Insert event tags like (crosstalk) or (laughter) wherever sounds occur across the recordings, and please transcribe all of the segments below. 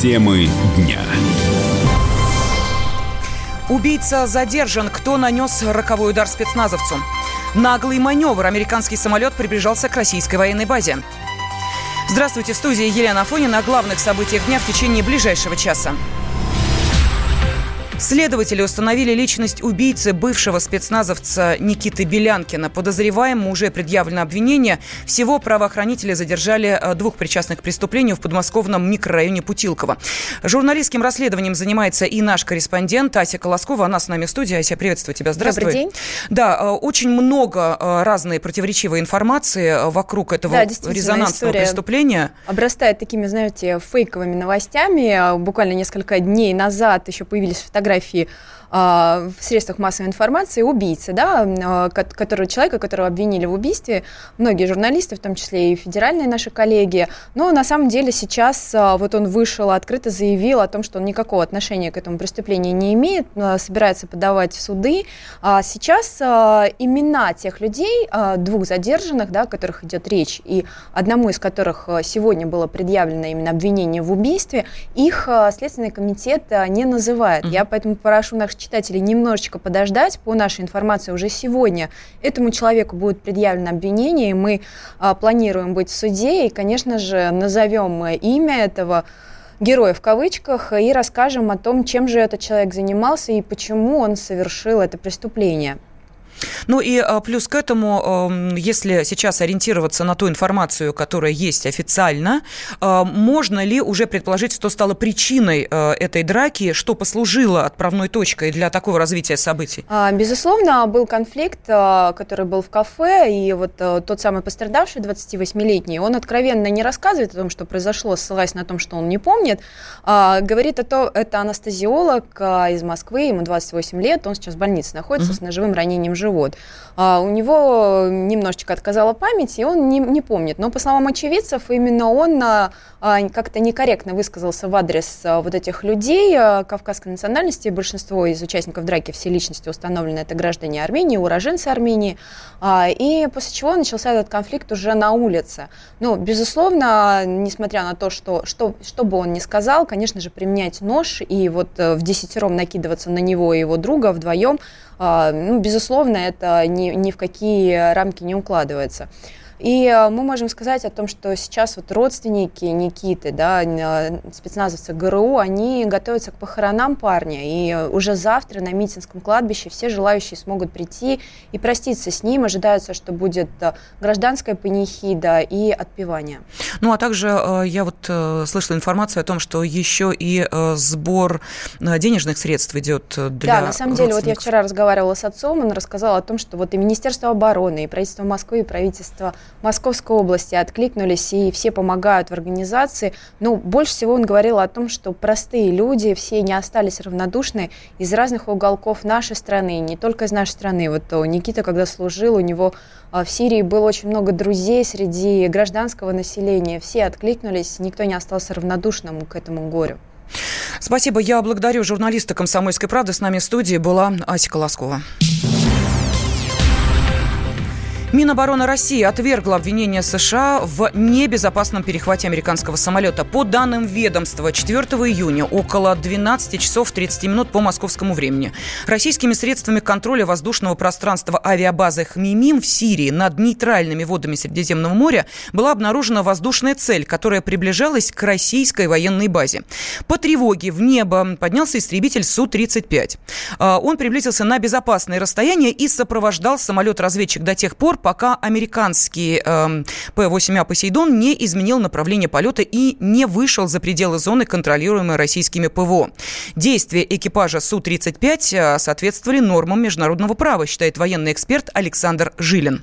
Темы дня. Убийца задержан. Кто нанес роковой удар спецназовцу? Наглый маневр. Американский самолет приближался к российской военной базе. Здравствуйте, в студии Елена Афонина о главных событиях дня в течение ближайшего часа. Следователи установили личность убийцы бывшего спецназовца Никиты Белянкина. Подозреваемому уже предъявлено обвинение. Всего правоохранители задержали э, двух причастных к преступлению в подмосковном микрорайоне Путилково. Журналистским расследованием занимается и наш корреспондент Ася Колоскова. Она с нами в студии. Ася, приветствую тебя. Здравствуй. Добрый день. Да, э, очень много э, разной противоречивой информации вокруг этого Да, резонансного преступления. Обрастает такими, знаете, фейковыми новостями. Буквально несколько дней назад еще появились фотографии а, в средствах массовой информации убийцы, да, а, которого, человека, которого обвинили в убийстве, многие журналисты, в том числе и федеральные наши коллеги, но на самом деле сейчас а, вот он вышел, открыто заявил о том, что он никакого отношения к этому преступлению не имеет, собирается подавать в суды. Сейчас имена тех людей, двух задержанных, да, о которых идет речь, и одному из которых сегодня было предъявлено именно обвинение в убийстве, их Следственный комитет не называет. Mm-hmm. Я поэтому прошу наших читателей немножечко подождать. По нашей информации, уже сегодня этому человеку будет предъявлено обвинение, и мы а, планируем быть в суде, и, конечно же, назовем имя этого героя в кавычках и расскажем о том, чем же этот человек занимался и почему он совершил это преступление. Ну и а, плюс к этому, если сейчас ориентироваться на ту информацию, которая есть официально, а, можно ли уже предположить, что стало причиной а, этой драки, что послужило отправной точкой для такого развития событий? Безусловно, был конфликт, который был в кафе, и вот тот самый пострадавший, 28-летний, он откровенно не рассказывает о том, что произошло, ссылаясь на том, что он не помнит, говорит о том, это анестезиолог из Москвы, ему 28 лет, он сейчас в больнице находится mm-hmm. с ножевым ранением живот. А у него немножечко отказала память, и он не, не помнит. Но, по словам очевидцев, именно он а, а, как-то некорректно высказался в адрес а, вот этих людей а, кавказской национальности. Большинство из участников драки, все личности установлены, это граждане Армении, уроженцы Армении. А, и после чего начался этот конфликт уже на улице. Ну, безусловно, несмотря на то, что, что, что бы он ни сказал, конечно же, применять нож и вот э, в десятером накидываться на него и его друга вдвоем, ну, безусловно, это ни, ни в какие рамки не укладывается. И э, мы можем сказать о том, что сейчас вот родственники Никиты, да, э, спецназовцы ГРУ, они готовятся к похоронам парня. И уже завтра на Митинском кладбище все желающие смогут прийти и проститься с ним. Ожидается, что будет э, гражданская панихида и отпевание. Ну, а также я вот слышала информацию о том, что еще и сбор денежных средств идет для Да, на самом деле, вот я вчера разговаривала с отцом, он рассказал о том, что вот и Министерство обороны, и правительство Москвы, и правительство Московской области откликнулись и все помогают в организации. Но больше всего он говорил о том, что простые люди все не остались равнодушны из разных уголков нашей страны, не только из нашей страны. Вот Никита, когда служил, у него а, в Сирии было очень много друзей среди гражданского населения. Все откликнулись, никто не остался равнодушным к этому горю. Спасибо. Я благодарю журналиста «Комсомольской правды». С нами в студии была Ася Колоскова. Минобороны России отвергла обвинение США в небезопасном перехвате американского самолета. По данным ведомства, 4 июня около 12 часов 30 минут по московскому времени российскими средствами контроля воздушного пространства авиабазы Хмимим в Сирии над нейтральными водами Средиземного моря была обнаружена воздушная цель, которая приближалась к российской военной базе. По тревоге в небо поднялся истребитель Су-35. А, он приблизился на безопасное расстояние и сопровождал самолет-разведчик до тех пор, пока американский э, П-8А «Посейдон» не изменил направление полета и не вышел за пределы зоны, контролируемой российскими ПВО. Действия экипажа Су-35 э, соответствовали нормам международного права, считает военный эксперт Александр Жилин.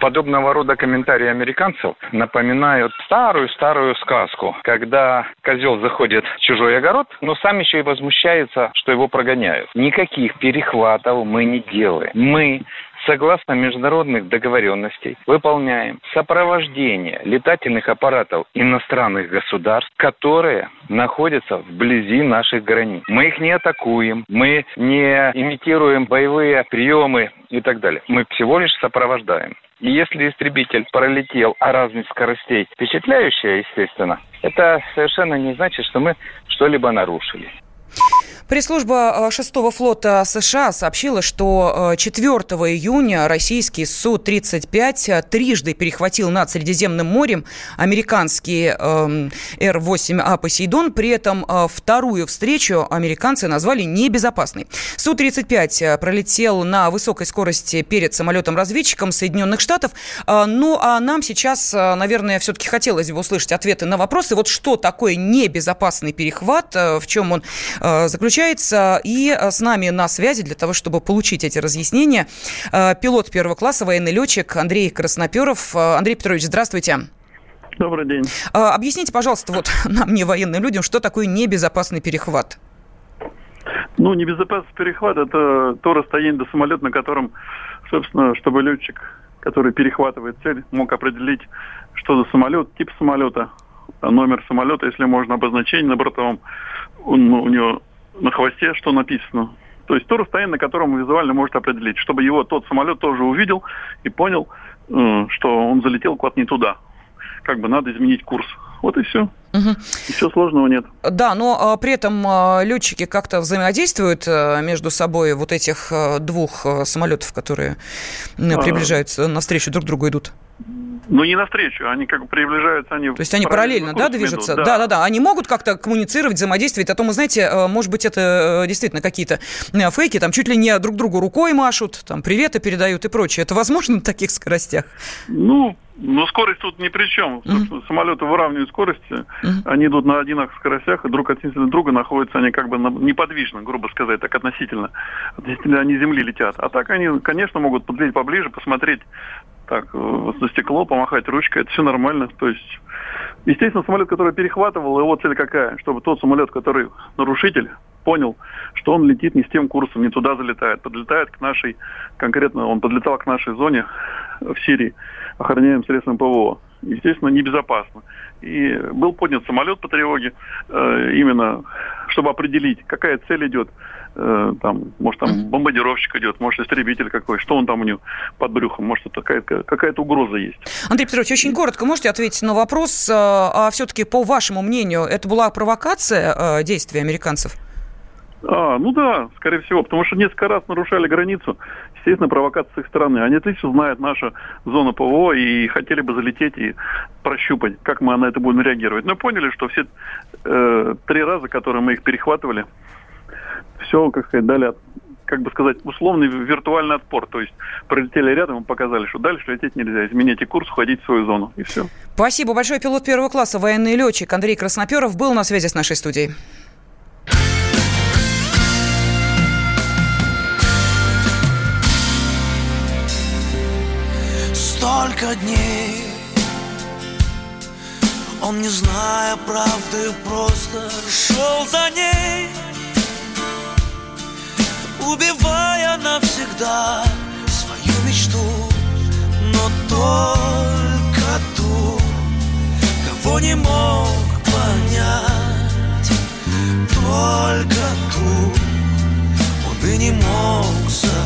Подобного рода комментарии американцев напоминают старую-старую сказку, когда козел заходит в чужой огород, но сам еще и возмущается, что его прогоняют. Никаких перехватов мы не делаем. Мы согласно международных договоренностей, выполняем сопровождение летательных аппаратов иностранных государств, которые находятся вблизи наших границ. Мы их не атакуем, мы не имитируем боевые приемы и так далее. Мы всего лишь сопровождаем. И если истребитель пролетел, а разность скоростей впечатляющая, естественно, это совершенно не значит, что мы что-либо нарушили. Пресс-служба 6-го э, флота США сообщила, что 4 э, июня российский Су-35 э, трижды перехватил над Средиземным морем американский э, Р-8А «Посейдон». При этом вторую встречу американцы назвали небезопасной. Су-35 пролетел на высокой скорости перед самолетом-разведчиком Соединенных Штатов. Ну, а нам сейчас, наверное, все-таки хотелось бы услышать ответы на вопросы. Вот что такое небезопасный перехват, в чем он заключается включается. И э, с нами на связи для того, чтобы получить эти разъяснения, э, пилот первого класса, военный летчик Андрей Красноперов. Э, Андрей Петрович, здравствуйте. Добрый день. Объясните, пожалуйста, вот (laughs) нам, не военным людям, что такое небезопасный перехват? Ну, небезопасный перехват – это то расстояние до самолета, на котором, собственно, чтобы летчик, который перехватывает цель, мог определить, что за самолет, тип самолета, номер самолета, если можно, обозначение на бортовом, он, ну, у него на хвосте, что написано. То есть то расстояние, на котором он визуально может определить, чтобы его тот самолет тоже увидел и понял, э, что он залетел куда-то не туда. Как бы надо изменить курс. Вот и все. Угу. Ничего сложного нет. Да, но а, при этом а, летчики как-то взаимодействуют а, между собой вот этих а, двух самолетов, которые а... приближаются навстречу друг другу идут. Ну, не навстречу, они как бы приближаются, они... То есть они параллельно, да, движутся? Да. да, да, да. Они могут как-то коммуницировать, взаимодействовать, а то мы, знаете, э, может быть, это э, действительно какие-то э, фейки, там чуть ли не друг другу рукой машут, там приветы передают и прочее. Это возможно на таких скоростях? Ну, но скорость тут ни при чем. Mm-hmm. Самолеты выравнивают скорости, mm-hmm. они идут на одинаковых скоростях, и друг относительно друга находятся они как бы неподвижно, грубо сказать, так относительно. Относительно они Земли летят. А так они, конечно, могут подлететь поближе, посмотреть так, за стекло, помахать ручкой, это все нормально. То есть, естественно, самолет, который перехватывал, его цель какая? Чтобы тот самолет, который нарушитель, понял, что он летит не с тем курсом, не туда залетает. Подлетает к нашей, конкретно он подлетал к нашей зоне в Сирии, охраняем средством ПВО. Естественно, небезопасно. И был поднят самолет по тревоге, э, именно чтобы определить, какая цель идет. Э, там, может, там бомбардировщик идет, может, истребитель какой, что он там у него под брюхом, может, какая-то, какая-то угроза есть. Андрей Петрович, очень коротко можете ответить на вопрос, э, а все-таки, по вашему мнению, это была провокация действий американцев? А, ну да, скорее всего, потому что несколько раз нарушали границу. Естественно, провокация с их стороны. Они отлично знают нашу зону ПВО и хотели бы залететь и прощупать, как мы на это будем реагировать. Но поняли, что все э, три раза, которые мы их перехватывали, все, как сказать, дали как бы сказать, условный виртуальный отпор. То есть пролетели рядом и показали, что дальше лететь нельзя. Измените курс, уходить в свою зону. И все. Спасибо большое. Пилот первого класса, военный летчик Андрей Красноперов был на связи с нашей студией. столько дней Он, не зная правды, просто шел за ней Убивая навсегда свою мечту Но только ту, кого не мог понять. Только ту он и не мог забыть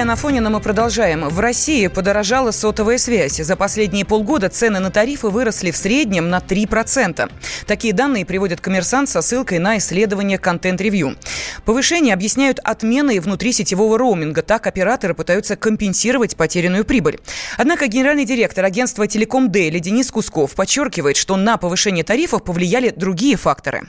Елена Фонина мы продолжаем. В России подорожала сотовая связь. За последние полгода цены на тарифы выросли в среднем на 3%. Такие данные приводит коммерсант со ссылкой на исследование контент-ревью. Повышение объясняют отменой внутрисетевого роуминга. Так операторы пытаются компенсировать потерянную прибыль. Однако генеральный директор агентства «Телеком Дейли» Денис Кусков подчеркивает, что на повышение тарифов повлияли другие факторы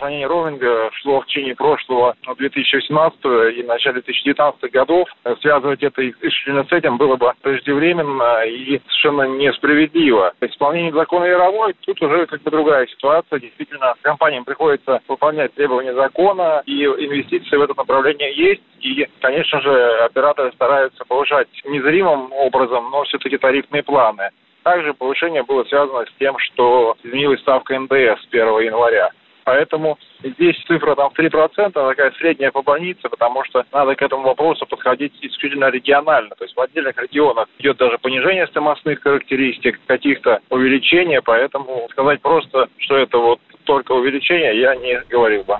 устранение роуминга шло в течение прошлого 2018 и начале 2019 годов. Связывать это исключительно с этим было бы преждевременно и совершенно несправедливо. Исполнение закона Яровой, тут уже как бы другая ситуация. Действительно, компаниям приходится выполнять требования закона, и инвестиции в это направление есть. И, конечно же, операторы стараются повышать незримым образом, но все-таки тарифные планы. Также повышение было связано с тем, что изменилась ставка НДС с 1 января. Поэтому здесь цифра там в 3%, такая средняя по больнице, потому что надо к этому вопросу подходить исключительно регионально. То есть в отдельных регионах идет даже понижение стоимостных характеристик, каких-то увеличения, поэтому сказать просто, что это вот только увеличение, я не говорил бы.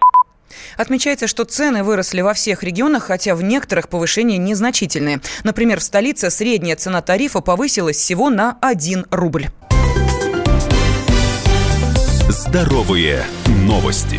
Отмечается, что цены выросли во всех регионах, хотя в некоторых повышения незначительные. Например, в столице средняя цена тарифа повысилась всего на 1 рубль. Здоровые новости.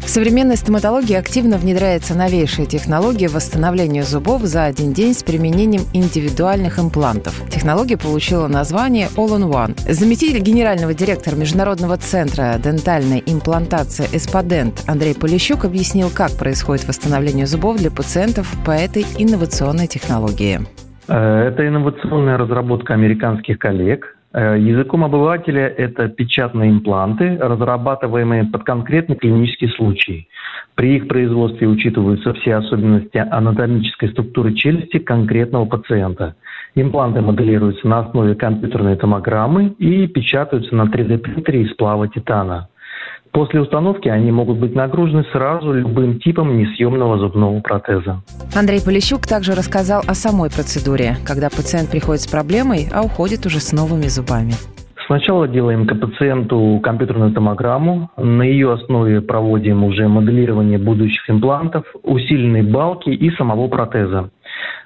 В современной стоматологии активно внедряется новейшая технология восстановления зубов за один день с применением индивидуальных имплантов. Технология получила название All-in-One. Заместитель генерального директора Международного центра дентальной имплантации «Эспадент» Андрей Полищук объяснил, как происходит восстановление зубов для пациентов по этой инновационной технологии. Э, это инновационная разработка американских коллег, языком обывателя это печатные импланты, разрабатываемые под конкретный клинический случай. При их производстве учитываются все особенности анатомической структуры челюсти конкретного пациента. Импланты моделируются на основе компьютерной томограммы и печатаются на 3D-принтере из сплава титана. После установки они могут быть нагружены сразу любым типом несъемного зубного протеза. Андрей Полищук также рассказал о самой процедуре, когда пациент приходит с проблемой, а уходит уже с новыми зубами. Сначала делаем к пациенту компьютерную томограмму. На ее основе проводим уже моделирование будущих имплантов, усиленной балки и самого протеза.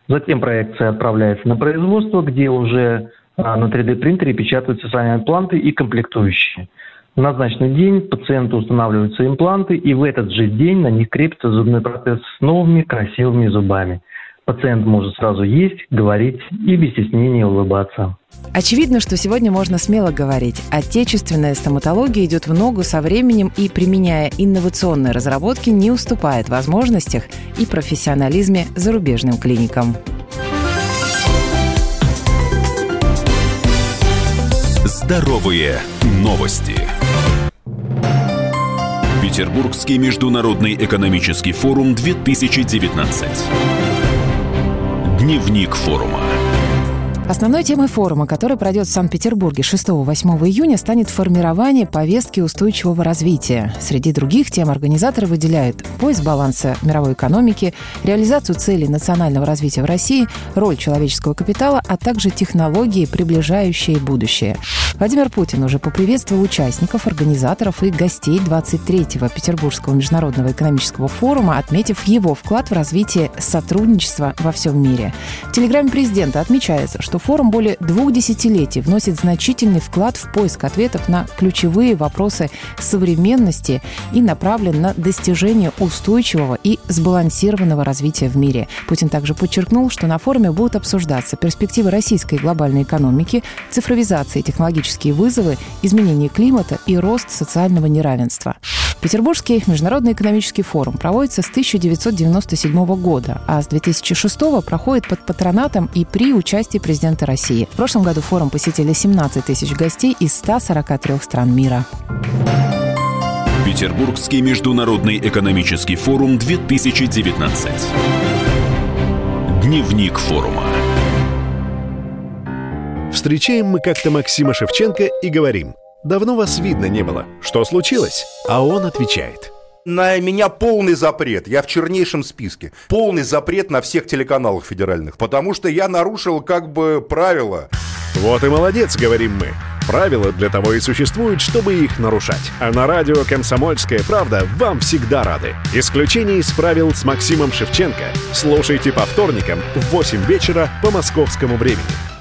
Затем проекция отправляется на производство, где уже а, на 3D-принтере печатаются сами импланты и комплектующие. В назначенный день пациенту устанавливаются импланты, и в этот же день на них крепится зубной протез с новыми красивыми зубами. Пациент может сразу есть, говорить и без стеснения улыбаться. Очевидно, что сегодня можно смело говорить. Отечественная стоматология идет в ногу со временем и, применяя инновационные разработки, не уступает возможностях и профессионализме зарубежным клиникам. Здоровые новости. Петербургский международный экономический форум 2019. Дневник форума. Основной темой форума, который пройдет в Санкт-Петербурге 6-8 июня, станет формирование повестки устойчивого развития. Среди других тем организаторы выделяют поиск баланса мировой экономики, реализацию целей национального развития в России, роль человеческого капитала, а также технологии, приближающие будущее. Владимир Путин уже поприветствовал участников, организаторов и гостей 23-го Петербургского международного экономического форума, отметив его вклад в развитие сотрудничества во всем мире. В телеграмме президента отмечается, что форум более двух десятилетий вносит значительный вклад в поиск ответов на ключевые вопросы современности и направлен на достижение устойчивого и сбалансированного развития в мире. Путин также подчеркнул, что на форуме будут обсуждаться перспективы российской глобальной экономики, цифровизация и технологические вызовы, изменение климата и рост социального неравенства. Петербургский международный экономический форум проводится с 1997 года, а с 2006 проходит под патронатом и при участии президента России. В прошлом году форум посетили 17 тысяч гостей из 143 стран мира. Санкт-Петербургский международный экономический форум 2019. Дневник форума. Встречаем мы как-то Максима Шевченко и говорим, давно вас видно не было, что случилось? А он отвечает – на меня полный запрет. Я в чернейшем списке. Полный запрет на всех телеканалах федеральных. Потому что я нарушил как бы правила. Вот и молодец, говорим мы. Правила для того и существуют, чтобы их нарушать. А на радио «Комсомольская правда» вам всегда рады. Исключение из правил с Максимом Шевченко. Слушайте по вторникам в 8 вечера по московскому времени.